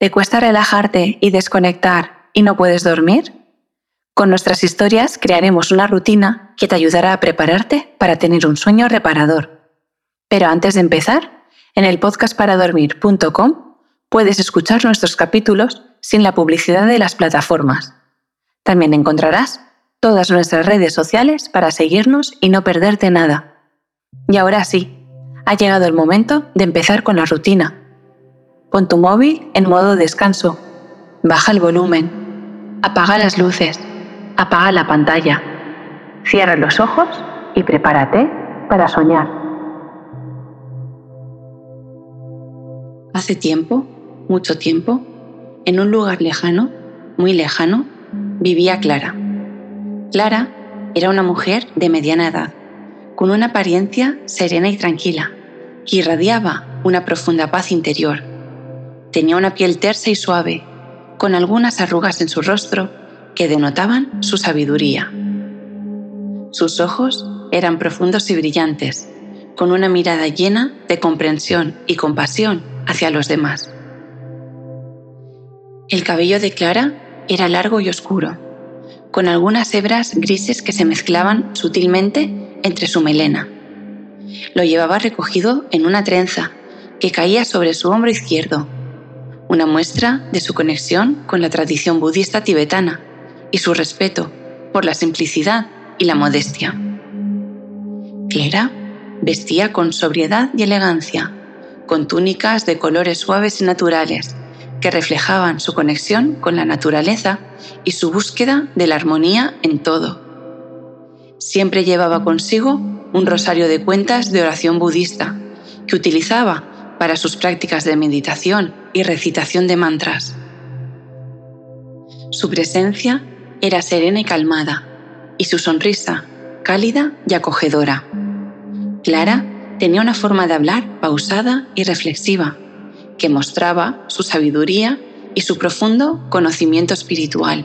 ¿Te cuesta relajarte y desconectar y no puedes dormir? Con nuestras historias crearemos una rutina que te ayudará a prepararte para tener un sueño reparador. Pero antes de empezar, en el podcastparadormir.com puedes escuchar nuestros capítulos sin la publicidad de las plataformas. También encontrarás todas nuestras redes sociales para seguirnos y no perderte nada. Y ahora sí, ha llegado el momento de empezar con la rutina Pon tu móvil en modo descanso. Baja el volumen. Apaga las luces. Apaga la pantalla. Cierra los ojos y prepárate para soñar. Hace tiempo, mucho tiempo, en un lugar lejano, muy lejano, vivía Clara. Clara era una mujer de mediana edad, con una apariencia serena y tranquila, que irradiaba una profunda paz interior Tenía una piel tersa y suave, con algunas arrugas en su rostro que denotaban su sabiduría. Sus ojos eran profundos y brillantes, con una mirada llena de comprensión y compasión hacia los demás. El cabello de Clara era largo y oscuro, con algunas hebras grises que se mezclaban sutilmente entre su melena. Lo llevaba recogido en una trenza que caía sobre su hombro izquierdo una muestra de su conexión con la tradición budista tibetana y su respeto por la simplicidad y la modestia. Clara vestía con sobriedad y elegancia, con túnicas de colores suaves y naturales que reflejaban su conexión con la naturaleza y su búsqueda de la armonía en todo. Siempre llevaba consigo un rosario de cuentas de oración budista que utilizaba para sus prácticas de meditación y recitación de mantras. Su presencia era serena y calmada, y su sonrisa cálida y acogedora. Clara tenía una forma de hablar pausada y reflexiva, que mostraba su sabiduría y su profundo conocimiento espiritual.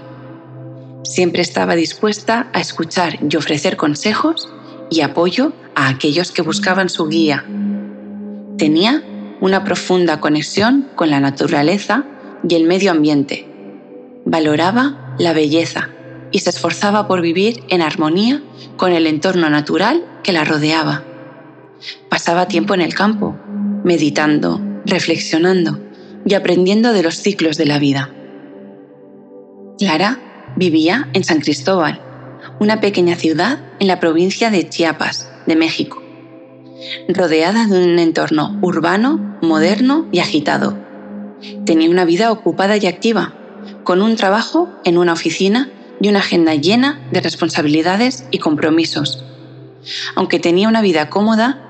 Siempre estaba dispuesta a escuchar y ofrecer consejos y apoyo a aquellos que buscaban su guía. Tenía una profunda conexión con la naturaleza y el medio ambiente. Valoraba la belleza y se esforzaba por vivir en armonía con el entorno natural que la rodeaba. Pasaba tiempo en el campo, meditando, reflexionando y aprendiendo de los ciclos de la vida. Clara vivía en San Cristóbal, una pequeña ciudad en la provincia de Chiapas, de México rodeada de un entorno urbano, moderno y agitado. Tenía una vida ocupada y activa, con un trabajo en una oficina y una agenda llena de responsabilidades y compromisos. Aunque tenía una vida cómoda,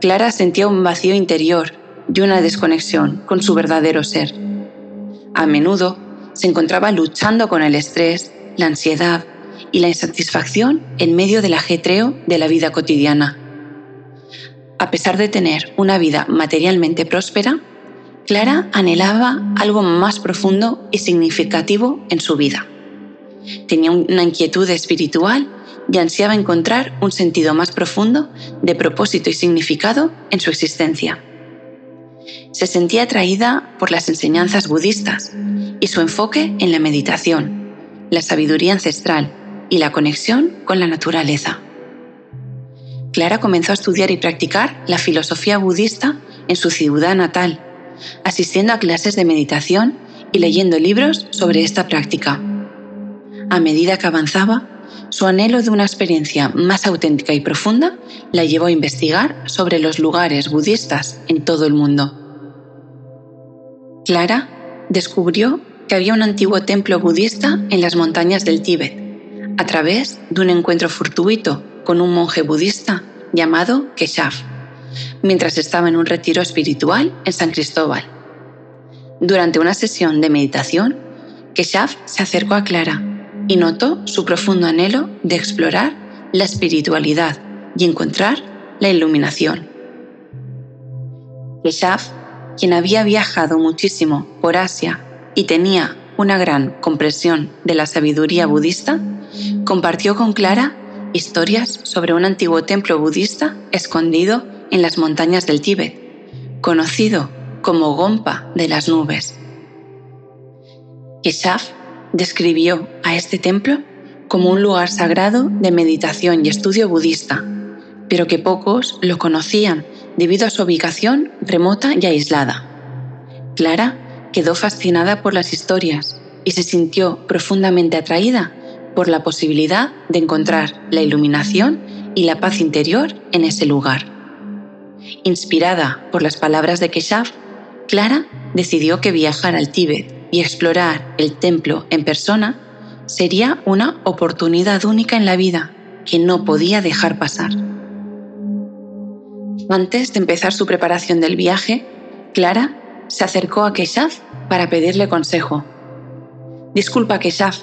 Clara sentía un vacío interior y una desconexión con su verdadero ser. A menudo se encontraba luchando con el estrés, la ansiedad y la insatisfacción en medio del ajetreo de la vida cotidiana. A pesar de tener una vida materialmente próspera, Clara anhelaba algo más profundo y significativo en su vida. Tenía una inquietud espiritual y ansiaba encontrar un sentido más profundo de propósito y significado en su existencia. Se sentía atraída por las enseñanzas budistas y su enfoque en la meditación, la sabiduría ancestral y la conexión con la naturaleza. Clara comenzó a estudiar y practicar la filosofía budista en su ciudad natal, asistiendo a clases de meditación y leyendo libros sobre esta práctica. A medida que avanzaba, su anhelo de una experiencia más auténtica y profunda la llevó a investigar sobre los lugares budistas en todo el mundo. Clara descubrió que había un antiguo templo budista en las montañas del Tíbet, a través de un encuentro fortuito con un monje budista llamado Keshaf, mientras estaba en un retiro espiritual en San Cristóbal. Durante una sesión de meditación, Keshaf se acercó a Clara y notó su profundo anhelo de explorar la espiritualidad y encontrar la iluminación. Keshaf, quien había viajado muchísimo por Asia y tenía una gran comprensión de la sabiduría budista, compartió con Clara historias sobre un antiguo templo budista escondido en las montañas del Tíbet, conocido como Gompa de las nubes. Keshaf describió a este templo como un lugar sagrado de meditación y estudio budista, pero que pocos lo conocían debido a su ubicación remota y aislada. Clara quedó fascinada por las historias y se sintió profundamente atraída por la posibilidad de encontrar la iluminación y la paz interior en ese lugar. Inspirada por las palabras de Keshaf, Clara decidió que viajar al Tíbet y explorar el templo en persona sería una oportunidad única en la vida que no podía dejar pasar. Antes de empezar su preparación del viaje, Clara se acercó a Keshaf para pedirle consejo. Disculpa, Keshaf,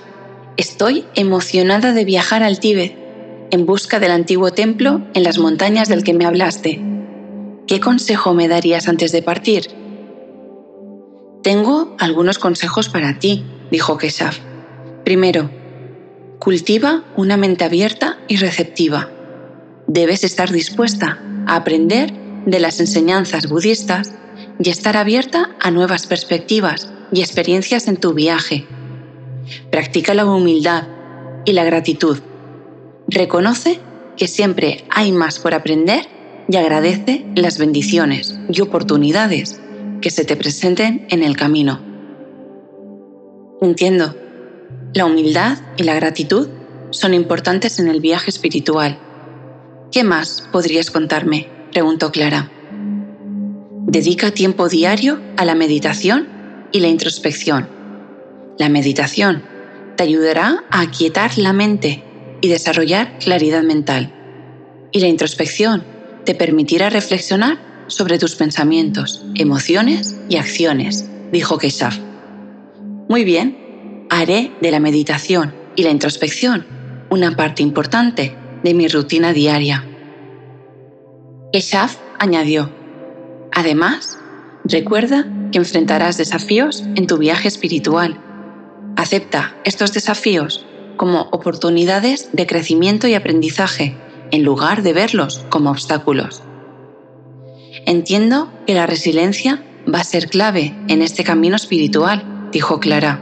estoy emocionada de viajar al Tíbet en busca del antiguo templo en las montañas del que me hablaste. ¿Qué consejo me darías antes de partir? Tengo algunos consejos para ti, dijo Keshaf. Primero, cultiva una mente abierta y receptiva. Debes estar dispuesta a aprender de las enseñanzas budistas y estar abierta a nuevas perspectivas y experiencias en tu viaje. Practica la humildad y la gratitud. Reconoce que siempre hay más por aprender y agradece las bendiciones y oportunidades que se te presenten en el camino. Entiendo, la humildad y la gratitud son importantes en el viaje espiritual. ¿Qué más podrías contarme? preguntó Clara. Dedica tiempo diario a la meditación y la introspección. La meditación te ayudará a aquietar la mente y desarrollar claridad mental. Y la introspección te permitirá reflexionar sobre tus pensamientos, emociones y acciones, dijo Keshaf. Muy bien, haré de la meditación y la introspección una parte importante de mi rutina diaria. Keshaf añadió, además, recuerda que enfrentarás desafíos en tu viaje espiritual. Acepta estos desafíos como oportunidades de crecimiento y aprendizaje, en lugar de verlos como obstáculos. Entiendo que la resiliencia va a ser clave en este camino espiritual, dijo Clara.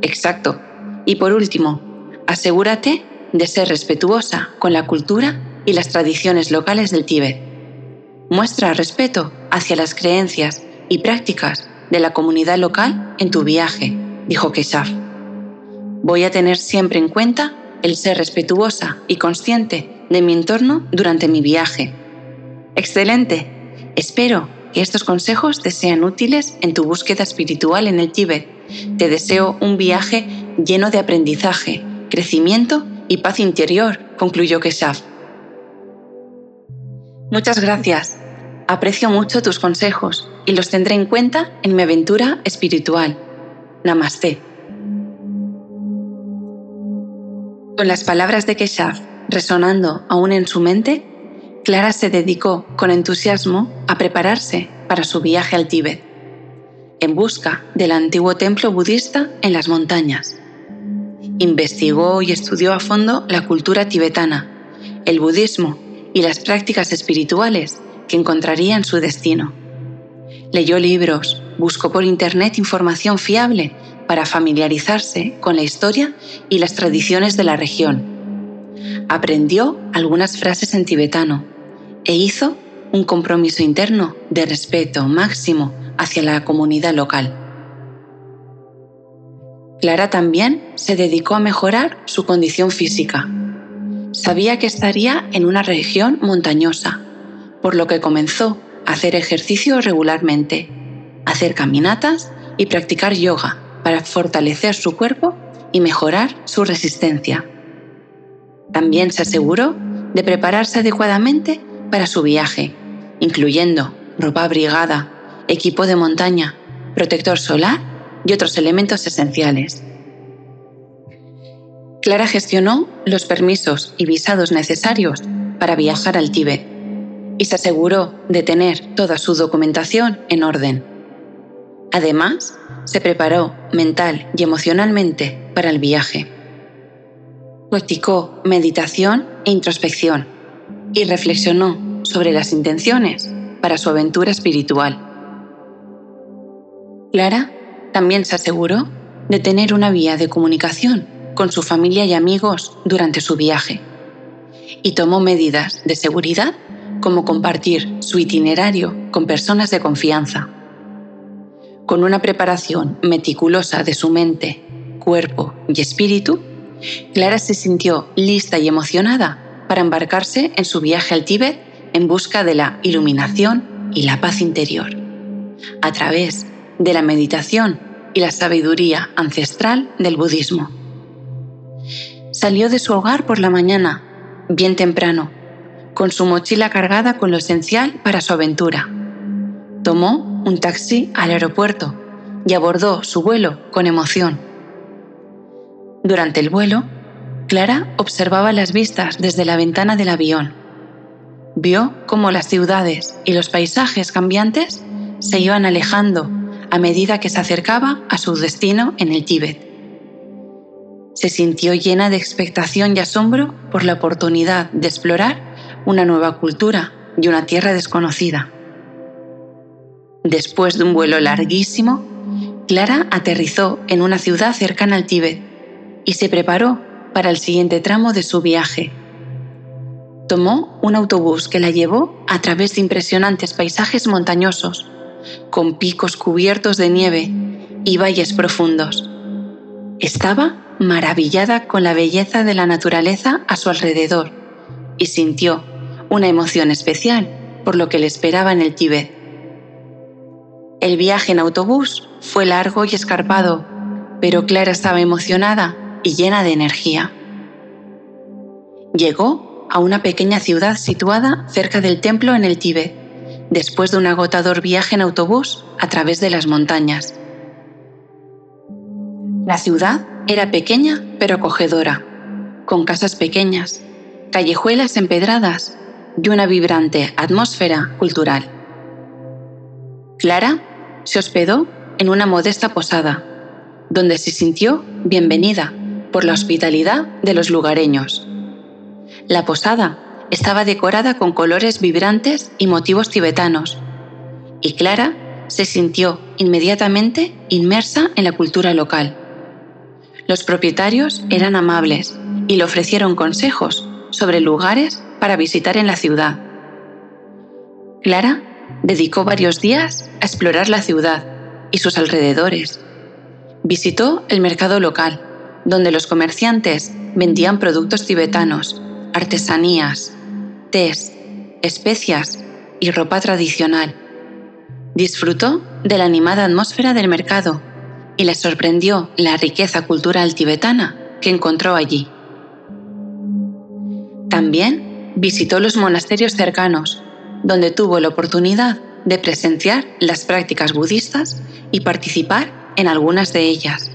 Exacto. Y por último, asegúrate de ser respetuosa con la cultura y las tradiciones locales del Tíbet. Muestra respeto hacia las creencias y prácticas de la comunidad local en tu viaje, dijo Keshaf. Voy a tener siempre en cuenta el ser respetuosa y consciente de mi entorno durante mi viaje. Excelente, Espero que estos consejos te sean útiles en tu búsqueda espiritual en el Tíbet. Te deseo un viaje lleno de aprendizaje, crecimiento y paz interior, concluyó Keshaf. Muchas gracias. Aprecio mucho tus consejos y los tendré en cuenta en mi aventura espiritual. Namaste. Con las palabras de Keshaf resonando aún en su mente, Clara se dedicó con entusiasmo a prepararse para su viaje al Tíbet, en busca del antiguo templo budista en las montañas. Investigó y estudió a fondo la cultura tibetana, el budismo y las prácticas espirituales que encontraría en su destino. Leyó libros, buscó por Internet información fiable para familiarizarse con la historia y las tradiciones de la región. Aprendió algunas frases en tibetano e hizo un compromiso interno de respeto máximo hacia la comunidad local. Clara también se dedicó a mejorar su condición física. Sabía que estaría en una región montañosa, por lo que comenzó a hacer ejercicio regularmente, hacer caminatas y practicar yoga para fortalecer su cuerpo y mejorar su resistencia. También se aseguró de prepararse adecuadamente para su viaje, incluyendo ropa abrigada, equipo de montaña, protector solar y otros elementos esenciales. Clara gestionó los permisos y visados necesarios para viajar al Tíbet y se aseguró de tener toda su documentación en orden. Además, se preparó mental y emocionalmente para el viaje. Practicó meditación e introspección y reflexionó sobre las intenciones para su aventura espiritual. Clara también se aseguró de tener una vía de comunicación con su familia y amigos durante su viaje y tomó medidas de seguridad como compartir su itinerario con personas de confianza. Con una preparación meticulosa de su mente, cuerpo y espíritu, Clara se sintió lista y emocionada para embarcarse en su viaje al Tíbet en busca de la iluminación y la paz interior, a través de la meditación y la sabiduría ancestral del budismo. Salió de su hogar por la mañana, bien temprano, con su mochila cargada con lo esencial para su aventura. Tomó un taxi al aeropuerto y abordó su vuelo con emoción. Durante el vuelo, Clara observaba las vistas desde la ventana del avión. Vio cómo las ciudades y los paisajes cambiantes se iban alejando a medida que se acercaba a su destino en el Tíbet. Se sintió llena de expectación y asombro por la oportunidad de explorar una nueva cultura y una tierra desconocida. Después de un vuelo larguísimo, Clara aterrizó en una ciudad cercana al Tíbet y se preparó para el siguiente tramo de su viaje. Tomó un autobús que la llevó a través de impresionantes paisajes montañosos, con picos cubiertos de nieve y valles profundos. Estaba maravillada con la belleza de la naturaleza a su alrededor y sintió una emoción especial por lo que le esperaba en el Tíbet. El viaje en autobús fue largo y escarpado, pero Clara estaba emocionada y llena de energía. Llegó a una pequeña ciudad situada cerca del templo en el Tíbet, después de un agotador viaje en autobús a través de las montañas. La ciudad era pequeña pero acogedora, con casas pequeñas, callejuelas empedradas y una vibrante atmósfera cultural. Clara se hospedó en una modesta posada, donde se sintió bienvenida por la hospitalidad de los lugareños. La posada estaba decorada con colores vibrantes y motivos tibetanos, y Clara se sintió inmediatamente inmersa en la cultura local. Los propietarios eran amables y le ofrecieron consejos sobre lugares para visitar en la ciudad. Clara dedicó varios días a explorar la ciudad y sus alrededores. Visitó el mercado local donde los comerciantes vendían productos tibetanos, artesanías, tés, especias y ropa tradicional. Disfrutó de la animada atmósfera del mercado y le sorprendió la riqueza cultural tibetana que encontró allí. También visitó los monasterios cercanos, donde tuvo la oportunidad de presenciar las prácticas budistas y participar en algunas de ellas.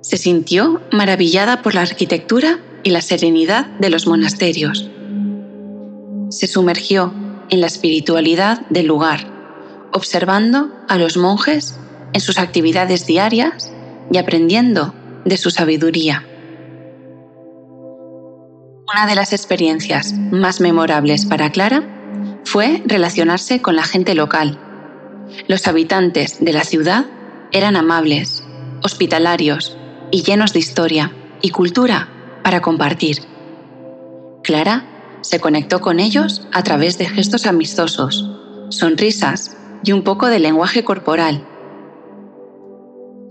Se sintió maravillada por la arquitectura y la serenidad de los monasterios. Se sumergió en la espiritualidad del lugar, observando a los monjes en sus actividades diarias y aprendiendo de su sabiduría. Una de las experiencias más memorables para Clara fue relacionarse con la gente local. Los habitantes de la ciudad eran amables, hospitalarios y llenos de historia y cultura para compartir. Clara se conectó con ellos a través de gestos amistosos, sonrisas y un poco de lenguaje corporal.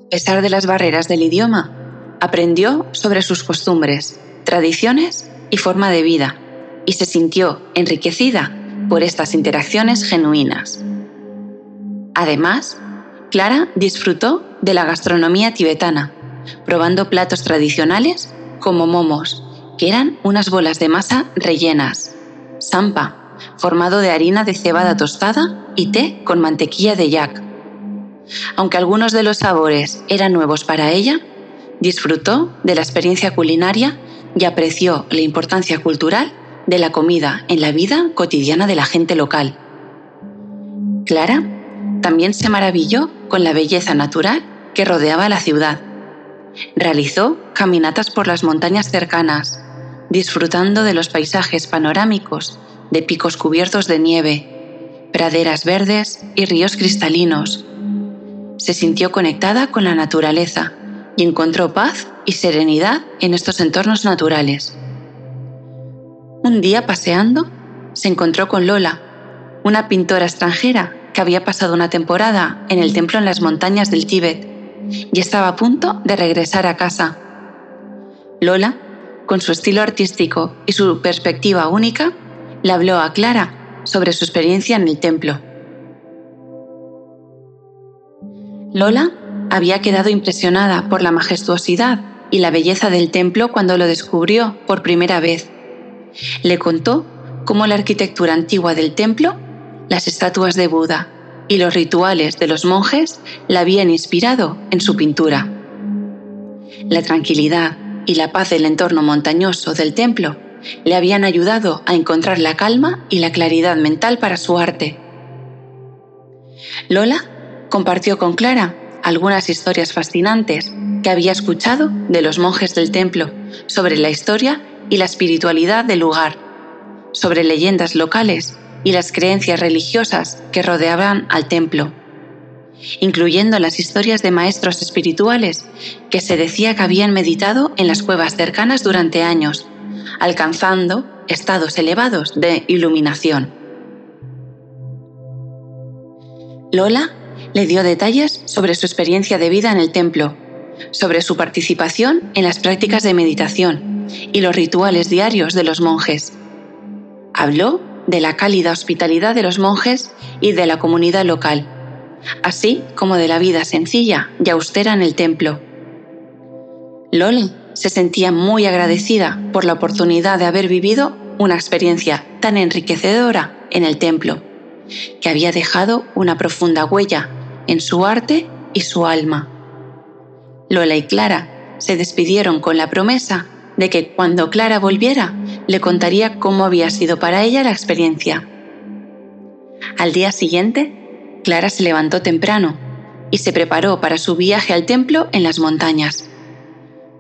A pesar de las barreras del idioma, aprendió sobre sus costumbres, tradiciones y forma de vida y se sintió enriquecida por estas interacciones genuinas. Además, Clara disfrutó de la gastronomía tibetana probando platos tradicionales como momos, que eran unas bolas de masa rellenas, sampa, formado de harina de cebada tostada y té con mantequilla de yak. Aunque algunos de los sabores eran nuevos para ella, disfrutó de la experiencia culinaria y apreció la importancia cultural de la comida en la vida cotidiana de la gente local. Clara también se maravilló con la belleza natural que rodeaba la ciudad Realizó caminatas por las montañas cercanas, disfrutando de los paisajes panorámicos de picos cubiertos de nieve, praderas verdes y ríos cristalinos. se sintió conectada con la naturaleza y encontró paz y serenidad en estos entornos naturales. Un día paseando, se encontró con Lola, una pintora extranjera que había pasado una temporada en el templo en las montañas del Tíbet y estaba a punto de regresar a casa. Lola, con su estilo artístico y su perspectiva única, le habló a Clara sobre su experiencia en el templo. Lola había quedado impresionada por la majestuosidad y la belleza del templo cuando lo descubrió por primera vez. Le contó cómo la arquitectura antigua del templo, las estatuas de Buda y los rituales de los monjes la habían inspirado en su pintura. La tranquilidad y la paz del entorno montañoso del templo le habían ayudado a encontrar la calma y la claridad mental para su arte. Lola compartió con Clara algunas historias fascinantes que había escuchado de los monjes del templo sobre la historia y la espiritualidad del lugar, sobre leyendas locales y las creencias religiosas que rodeaban al templo, incluyendo las historias de maestros espirituales que se decía que habían meditado en las cuevas cercanas durante años, alcanzando estados elevados de iluminación. Lola le dio detalles sobre su experiencia de vida en el templo, sobre su participación en las prácticas de meditación y los rituales diarios de los monjes. Habló de la cálida hospitalidad de los monjes y de la comunidad local, así como de la vida sencilla y austera en el templo. Loli se sentía muy agradecida por la oportunidad de haber vivido una experiencia tan enriquecedora en el templo, que había dejado una profunda huella en su arte y su alma. Lola y Clara se despidieron con la promesa de que cuando Clara volviera le contaría cómo había sido para ella la experiencia. Al día siguiente, Clara se levantó temprano y se preparó para su viaje al templo en las montañas.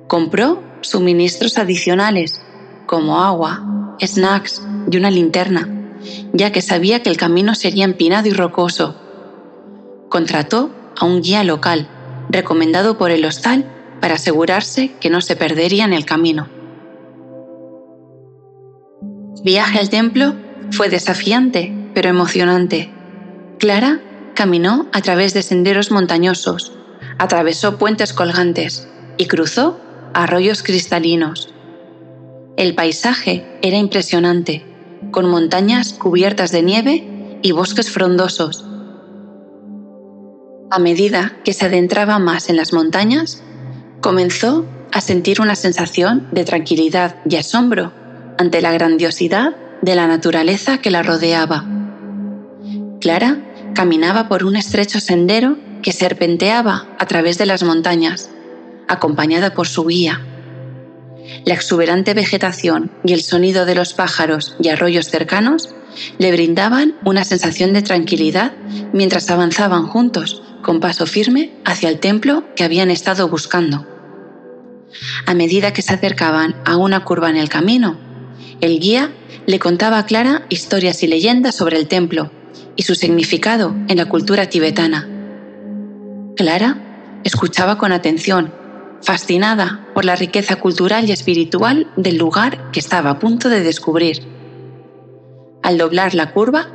Compró suministros adicionales como agua, snacks y una linterna, ya que sabía que el camino sería empinado y rocoso contrató a un guía local, recomendado por el hostal para asegurarse que no se perdería en el camino. Viaje al templo fue desafiante, pero emocionante. Clara caminó a través de senderos montañosos, atravesó puentes colgantes y cruzó arroyos cristalinos. El paisaje era impresionante, con montañas cubiertas de nieve y bosques frondosos a medida que se adentraba más en las montañas, comenzó a sentir una sensación de tranquilidad y asombro ante la grandiosidad de la naturaleza que la rodeaba. Clara caminaba por un estrecho sendero que serpenteaba a través de las montañas, acompañada por su guía. La exuberante vegetación y el sonido de los pájaros y arroyos cercanos le brindaban una sensación de tranquilidad mientras avanzaban juntos con paso firme hacia el templo que habían estado buscando. A medida que se acercaban a una curva en el camino, el guía le contaba a Clara historias y leyendas sobre el templo y su significado en la cultura tibetana. Clara escuchaba con atención, fascinada por la riqueza cultural y espiritual del lugar que estaba a punto de descubrir. Al doblar la curva,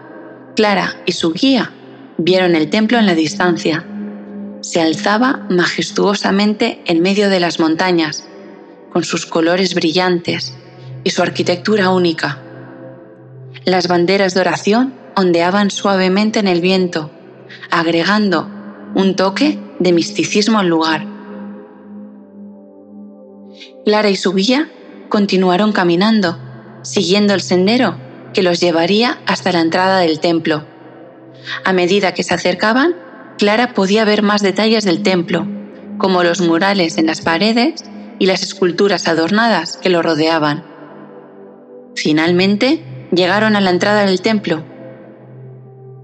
Clara y su guía vieron el templo en la distancia. Se alzaba majestuosamente en medio de las montañas, con sus colores brillantes y su arquitectura única. Las banderas de oración ondeaban suavemente en el viento, agregando un toque de misticismo al lugar. Clara y su guía continuaron caminando, siguiendo el sendero que los llevaría hasta la entrada del templo. A medida que se acercaban, Clara podía ver más detalles del templo, como los murales en las paredes y las esculturas adornadas que lo rodeaban. Finalmente, llegaron a la entrada del templo.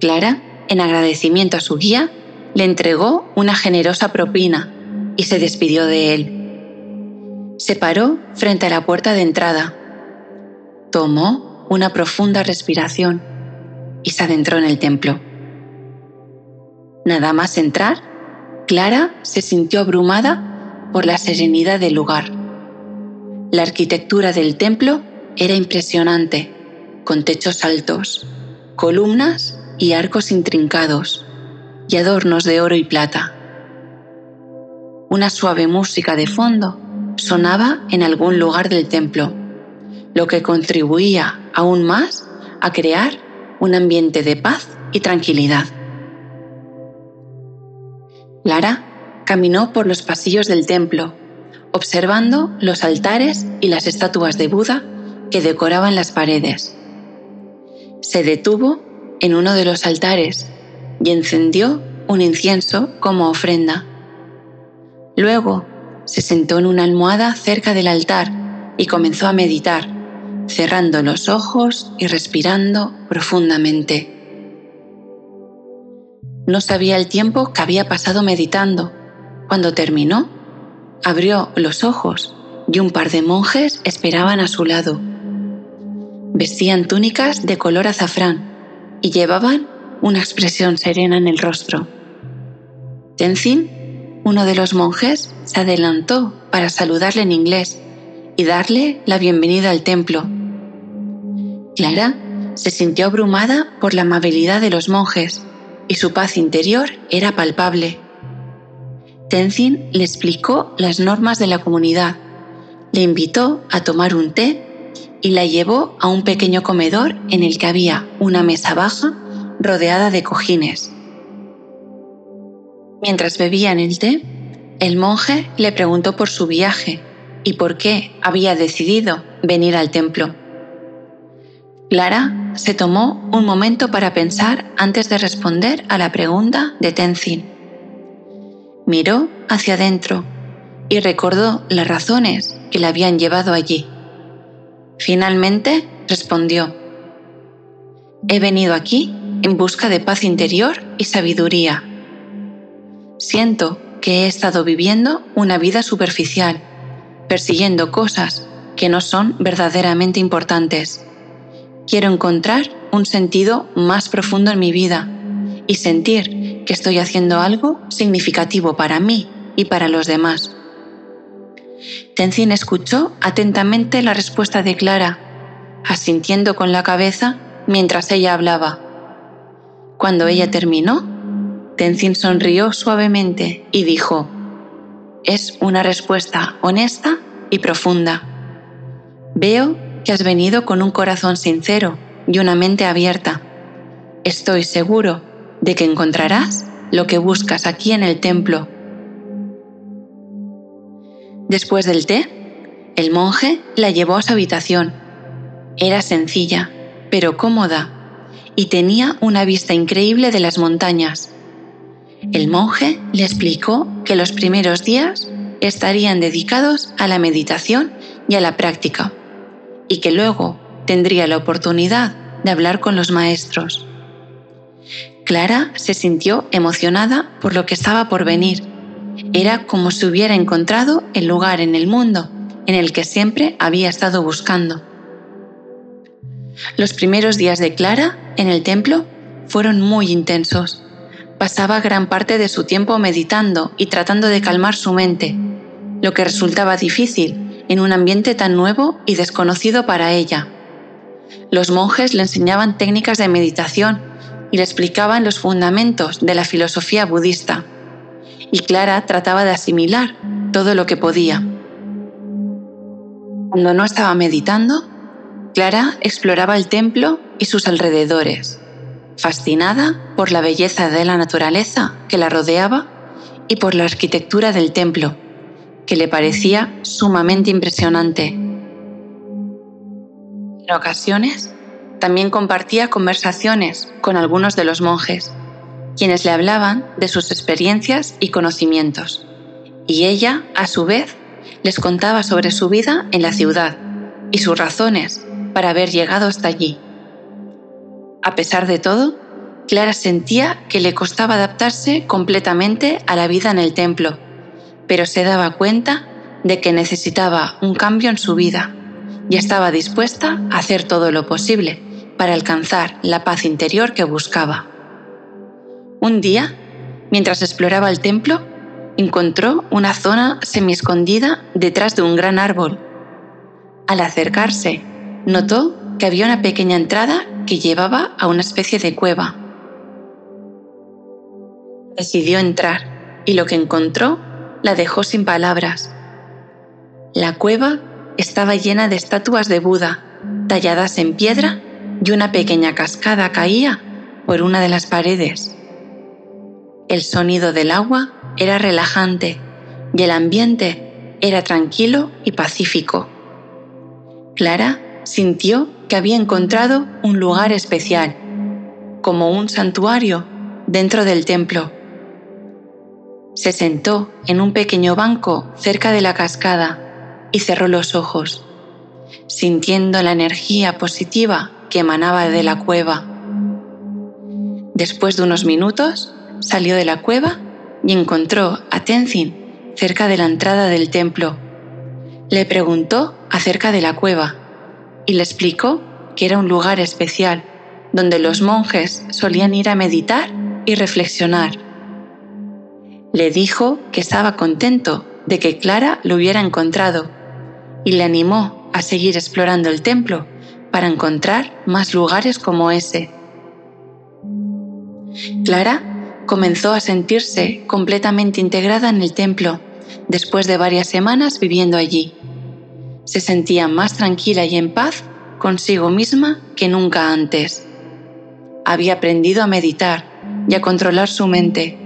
Clara, en agradecimiento a su guía, le entregó una generosa propina y se despidió de él. Se paró frente a la puerta de entrada. Tomó una profunda respiración y se adentró en el templo. Nada más entrar, Clara se sintió abrumada por la serenidad del lugar. La arquitectura del templo era impresionante, con techos altos, columnas y arcos intrincados, y adornos de oro y plata. Una suave música de fondo sonaba en algún lugar del templo, lo que contribuía aún más a crear un ambiente de paz y tranquilidad. Lara caminó por los pasillos del templo, observando los altares y las estatuas de Buda que decoraban las paredes. Se detuvo en uno de los altares y encendió un incienso como ofrenda. Luego se sentó en una almohada cerca del altar y comenzó a meditar, cerrando los ojos y respirando profundamente. No sabía el tiempo que había pasado meditando. Cuando terminó, abrió los ojos y un par de monjes esperaban a su lado. Vestían túnicas de color azafrán y llevaban una expresión serena en el rostro. Tenzin, uno de los monjes, se adelantó para saludarle en inglés y darle la bienvenida al templo. Clara se sintió abrumada por la amabilidad de los monjes y su paz interior era palpable. Tenzin le explicó las normas de la comunidad, le invitó a tomar un té y la llevó a un pequeño comedor en el que había una mesa baja rodeada de cojines. Mientras bebían el té, el monje le preguntó por su viaje y por qué había decidido venir al templo. Clara se tomó un momento para pensar antes de responder a la pregunta de Tenzin. Miró hacia adentro y recordó las razones que le habían llevado allí. Finalmente respondió, He venido aquí en busca de paz interior y sabiduría. Siento que he estado viviendo una vida superficial, persiguiendo cosas que no son verdaderamente importantes Quiero encontrar un sentido más profundo en mi vida y sentir que estoy haciendo algo significativo para mí y para los demás. Tenzin escuchó atentamente la respuesta de Clara, asintiendo con la cabeza mientras ella hablaba. Cuando ella terminó, Tenzin sonrió suavemente y dijo, es una respuesta honesta y profunda. Veo que has venido con un corazón sincero y una mente abierta. Estoy seguro de que encontrarás lo que buscas aquí en el templo. Después del té, el monje la llevó a su habitación. Era sencilla, pero cómoda, y tenía una vista increíble de las montañas. El monje le explicó que los primeros días estarían dedicados a la meditación y a la práctica y que luego tendría la oportunidad de hablar con los maestros. Clara se sintió emocionada por lo que estaba por venir. Era como si hubiera encontrado el lugar en el mundo en el que siempre había estado buscando. Los primeros días de Clara en el templo fueron muy intensos. Pasaba gran parte de su tiempo meditando y tratando de calmar su mente, lo que resultaba difícil en un ambiente tan nuevo y desconocido para ella. Los monjes le enseñaban técnicas de meditación y le explicaban los fundamentos de la filosofía budista, y Clara trataba de asimilar todo lo que podía. Cuando no estaba meditando, Clara exploraba el templo y sus alrededores, fascinada por la belleza de la naturaleza que la rodeaba y por la arquitectura del templo que le parecía sumamente impresionante. En ocasiones, también compartía conversaciones con algunos de los monjes, quienes le hablaban de sus experiencias y conocimientos, y ella, a su vez, les contaba sobre su vida en la ciudad y sus razones para haber llegado hasta allí. A pesar de todo, Clara sentía que le costaba adaptarse completamente a la vida en el templo pero se daba cuenta de que necesitaba un cambio en su vida y estaba dispuesta a hacer todo lo posible para alcanzar la paz interior que buscaba. Un día, mientras exploraba el templo, encontró una zona semi-escondida detrás de un gran árbol. Al acercarse, notó que había una pequeña entrada que llevaba a una especie de cueva. Decidió entrar y lo que encontró la dejó sin palabras. La cueva estaba llena de estatuas de Buda, talladas en piedra, y una pequeña cascada caía por una de las paredes. El sonido del agua era relajante y el ambiente era tranquilo y pacífico. Clara sintió que había encontrado un lugar especial, como un santuario dentro del templo. Se sentó en un pequeño banco cerca de la cascada y cerró los ojos, sintiendo la energía positiva que emanaba de la cueva. Después de unos minutos, salió de la cueva y encontró a Tenzin cerca de la entrada del templo. Le preguntó acerca de la cueva y le explicó que era un lugar especial donde los monjes solían ir a meditar y reflexionar. Le dijo que estaba contento de que Clara lo hubiera encontrado y le animó a seguir explorando el templo para encontrar más lugares como ese. Clara comenzó a sentirse completamente integrada en el templo después de varias semanas viviendo allí. Se sentía más tranquila y en paz consigo misma que nunca antes. Había aprendido a meditar y a controlar su mente,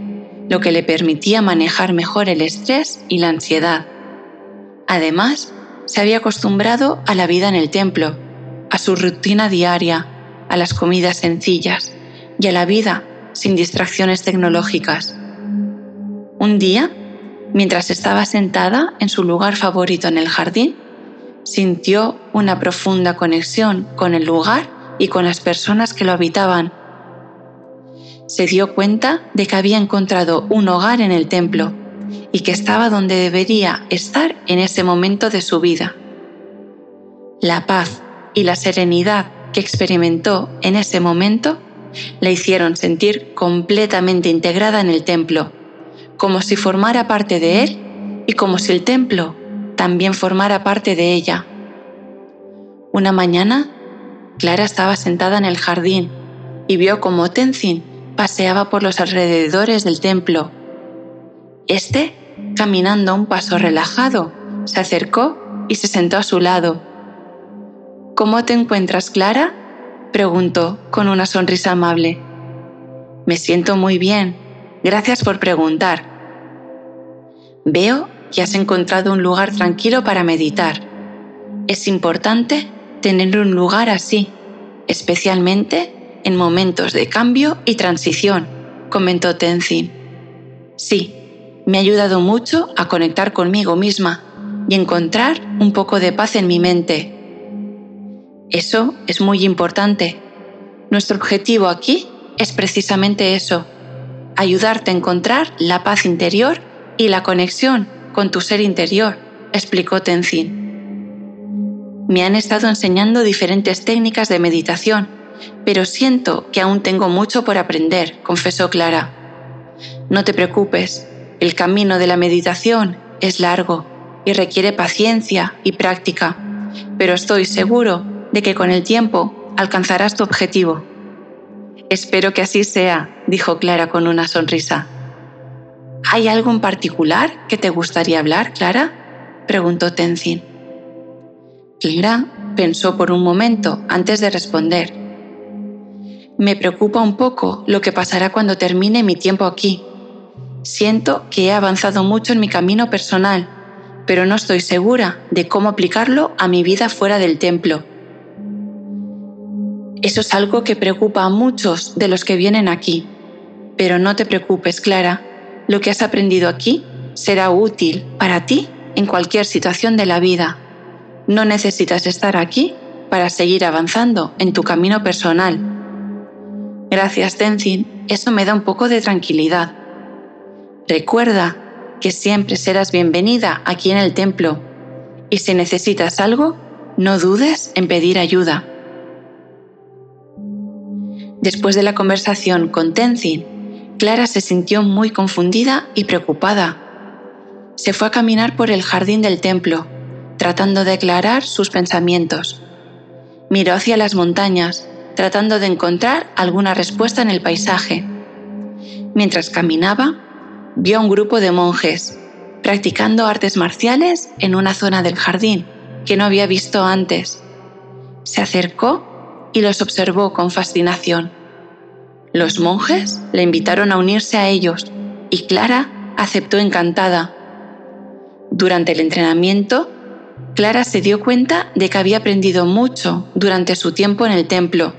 lo que le permitía manejar mejor el estrés y la ansiedad. Además, se había acostumbrado a la vida en el templo, a su rutina diaria, a las comidas sencillas y a la vida sin distracciones tecnológicas. Un día, mientras estaba sentada en su lugar favorito en el jardín, sintió una profunda conexión con el lugar y con las personas que lo habitaban. Se dio cuenta de que había encontrado un hogar en el templo y que estaba donde debería estar en ese momento de su vida. La paz y la serenidad que experimentó en ese momento la hicieron sentir completamente integrada en el templo, como si formara parte de él y como si el templo también formara parte de ella. Una mañana, Clara estaba sentada en el jardín y vio como Tenzin paseaba por los alrededores del templo. Este, caminando un paso relajado, se acercó y se sentó a su lado. ¿Cómo te encuentras, Clara? preguntó con una sonrisa amable. Me siento muy bien. Gracias por preguntar. Veo que has encontrado un lugar tranquilo para meditar. Es importante tener un lugar así, especialmente en momentos de cambio y transición, comentó Tenzin. Sí, me ha ayudado mucho a conectar conmigo misma y encontrar un poco de paz en mi mente eso es muy importante. Nuestro objetivo aquí es precisamente eso, ayudarte a encontrar la paz interior y la conexión con tu ser interior, explicó Tenzin. Me han estado enseñando diferentes técnicas de meditación, pero siento que aún tengo mucho por aprender, confesó Clara. No te preocupes, el camino de la meditación es largo y requiere paciencia y práctica, pero estoy seguro de que con el tiempo alcanzarás tu objetivo. Espero que así sea, dijo Clara con una sonrisa. ¿Hay algo en particular que te gustaría hablar, Clara? preguntó Tenzin. Clara pensó por un momento antes de responder. Me preocupa un poco lo que pasará cuando termine mi tiempo aquí. Siento que he avanzado mucho en mi camino personal, pero no estoy segura de cómo aplicarlo a mi vida fuera del templo eso es algo que preocupa a muchos de los que vienen aquí. Pero no te preocupes, Clara. Lo que has aprendido aquí será útil para ti en cualquier situación de la vida. No necesitas estar aquí para seguir avanzando en tu camino personal. Gracias, Tenzin. Eso me da un poco de tranquilidad. Recuerda que siempre serás bienvenida aquí en el templo. Y si necesitas algo, no dudes en pedir ayuda. Después de la conversación con Tenzin, Clara se sintió muy confundida y preocupada. se fue a caminar por el jardín del templo, tratando de aclarar sus pensamientos. Miró hacia las montañas, tratando de encontrar alguna respuesta en el paisaje. Mientras caminaba, vio a un grupo de monjes practicando artes marciales en una zona del jardín que no había visto antes. Se acercó y los observó con fascinación. Los monjes le invitaron a unirse a ellos y Clara aceptó encantada. Durante el entrenamiento, Clara se dio cuenta de que había aprendido mucho durante su tiempo en el templo.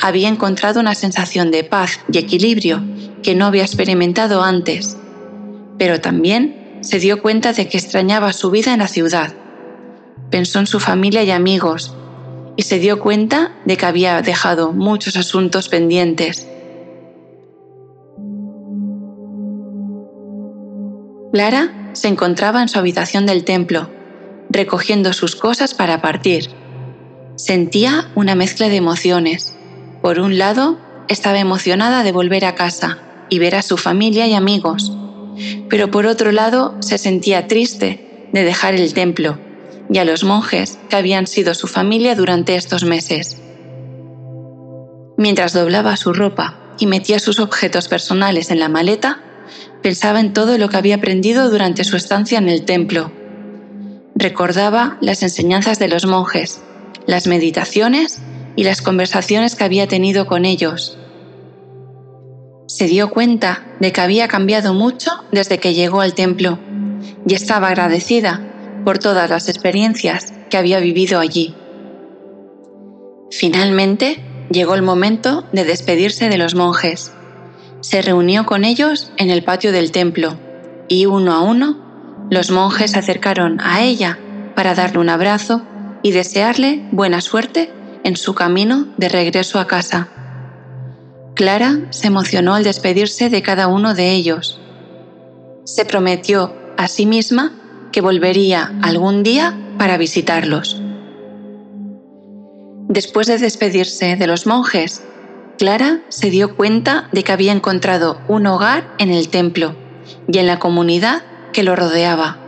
Había encontrado una sensación de paz y equilibrio que no había experimentado antes, pero también se dio cuenta de que extrañaba su vida en la ciudad. Pensó en su familia y amigos y se dio cuenta de que había dejado muchos asuntos pendientes. Clara se encontraba en su habitación del templo, recogiendo sus cosas para partir. Sentía una mezcla de emociones. Por un lado, estaba emocionada de volver a casa y ver a su familia y amigos, pero por otro lado se sentía triste de dejar el templo y a los monjes que habían sido su familia durante estos meses. Mientras doblaba su ropa y metía sus objetos personales en la maleta, Pensaba en todo lo que había aprendido durante su estancia en el templo. Recordaba las enseñanzas de los monjes, las meditaciones y las conversaciones que había tenido con ellos. Se dio cuenta de que había cambiado mucho desde que llegó al templo y estaba agradecida por todas las experiencias que había vivido allí. Finalmente llegó el momento de despedirse de los monjes se reunió con ellos en el patio del templo y uno a uno los monjes se acercaron a ella para darle un abrazo y desearle buena suerte en su camino de regreso a casa. Clara se emocionó al despedirse de cada uno de ellos. Se prometió a sí misma que volvería algún día para visitarlos. Después de despedirse de los monjes Clara se dio cuenta de que había encontrado un hogar en el templo y en la comunidad que lo rodeaba.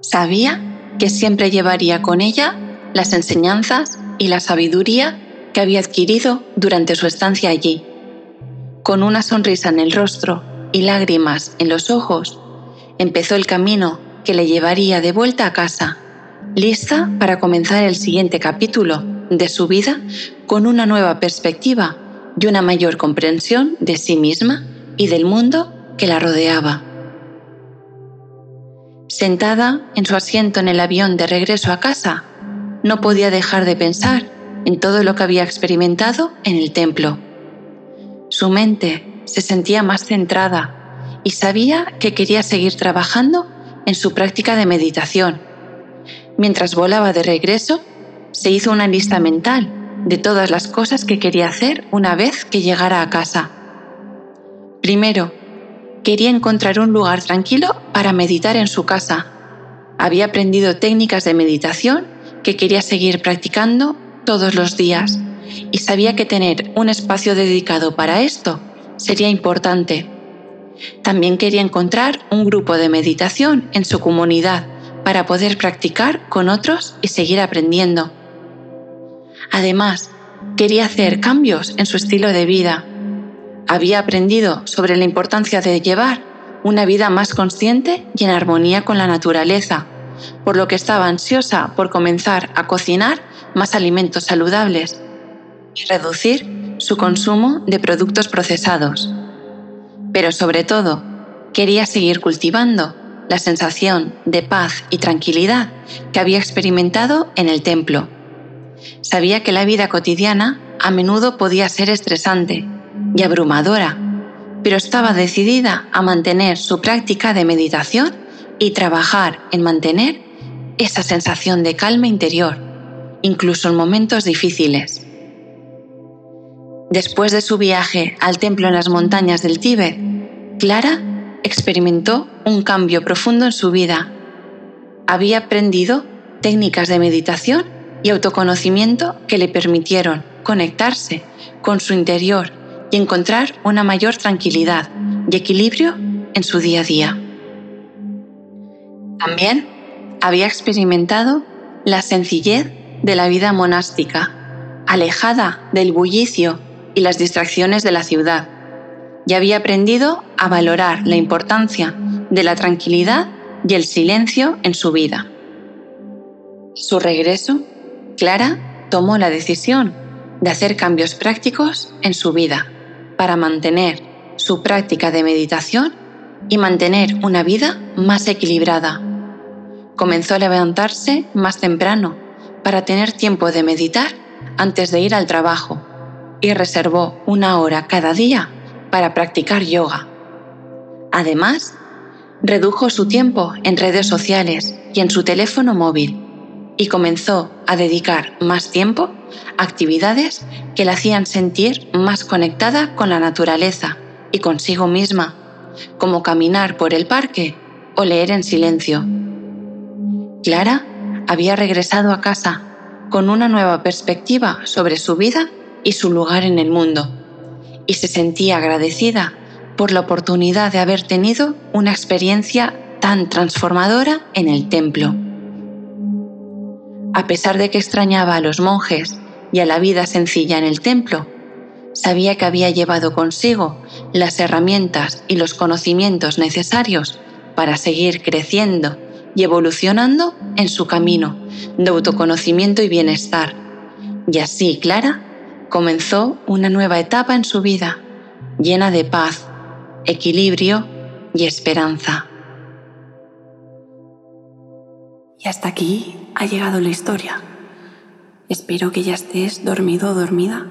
Sabía que siempre llevaría con ella las enseñanzas y la sabiduría que había adquirido durante su estancia allí. Con una sonrisa en el rostro y lágrimas en los ojos, empezó el camino que le llevaría de vuelta a casa, lista para comenzar el siguiente capítulo de su vida con una nueva perspectiva y una mayor comprensión de sí misma y del mundo que la rodeaba. Sentada en su asiento en el avión de regreso a casa, no podía dejar de pensar en todo lo que había experimentado en el templo. Su mente se sentía más centrada y sabía que quería seguir trabajando en su práctica de meditación. Mientras volaba de regreso, se hizo una lista mental de todas las cosas que quería hacer una vez que llegara a casa. Primero, quería encontrar un lugar tranquilo para meditar en su casa. Había aprendido técnicas de meditación que quería seguir practicando todos los días y sabía que tener un espacio dedicado para esto sería importante. También quería encontrar un grupo de meditación en su comunidad para poder practicar con otros y seguir aprendiendo. Además, quería hacer cambios en su estilo de vida. Había aprendido sobre la importancia de llevar una vida más consciente y en armonía con la naturaleza, por lo que estaba ansiosa por comenzar a cocinar más alimentos saludables y reducir su consumo de productos procesados. Pero sobre todo, quería seguir cultivando la sensación de paz y tranquilidad que había experimentado en el templo Sabía que la vida cotidiana a menudo podía ser estresante y abrumadora, pero estaba decidida a mantener su práctica de meditación y trabajar en mantener esa sensación de calma interior, incluso en momentos difíciles. Después de su viaje al templo en las montañas del Tíbet, Clara experimentó un cambio profundo en su vida. Había aprendido técnicas de meditación y autoconocimiento que le permitieron conectarse con su interior y encontrar una mayor tranquilidad y equilibrio en su día a día. También había experimentado la sencillez de la vida monástica, alejada del bullicio y las distracciones de la ciudad, y había aprendido a valorar la importancia de la tranquilidad y el silencio en su vida. Su regreso, Clara tomó la decisión de hacer cambios prácticos en su vida para mantener su práctica de meditación y mantener una vida más equilibrada. Comenzó a levantarse más temprano para tener tiempo de meditar antes de ir al trabajo y reservó una hora cada día para practicar yoga. Además, redujo su tiempo en redes sociales y en su teléfono móvil y comenzó a dedicar más tiempo a actividades que la hacían sentir más conectada con la naturaleza y consigo misma, como caminar por el parque o leer en silencio. Clara había regresado a casa con una nueva perspectiva sobre su vida y su lugar en el mundo, y se sentía agradecida por la oportunidad de haber tenido una experiencia tan transformadora en el templo. A pesar de que extrañaba a los monjes y a la vida sencilla en el templo, sabía que había llevado consigo las herramientas y los conocimientos necesarios para seguir creciendo y evolucionando en su camino de autoconocimiento y bienestar. Y así, Clara comenzó una nueva etapa en su vida, llena de paz, equilibrio y esperanza. Y hasta aquí ha llegado la historia. Espero que ya estés dormido o dormida.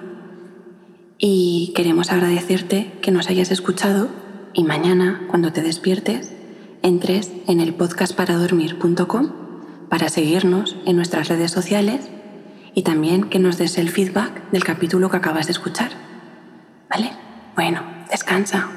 Y queremos agradecerte que nos hayas escuchado y mañana, cuando te despiertes, entres en el podcastparadormir.com para seguirnos en nuestras redes sociales y también que nos des el feedback del capítulo que acabas de escuchar. ¿Vale? Bueno, descansa.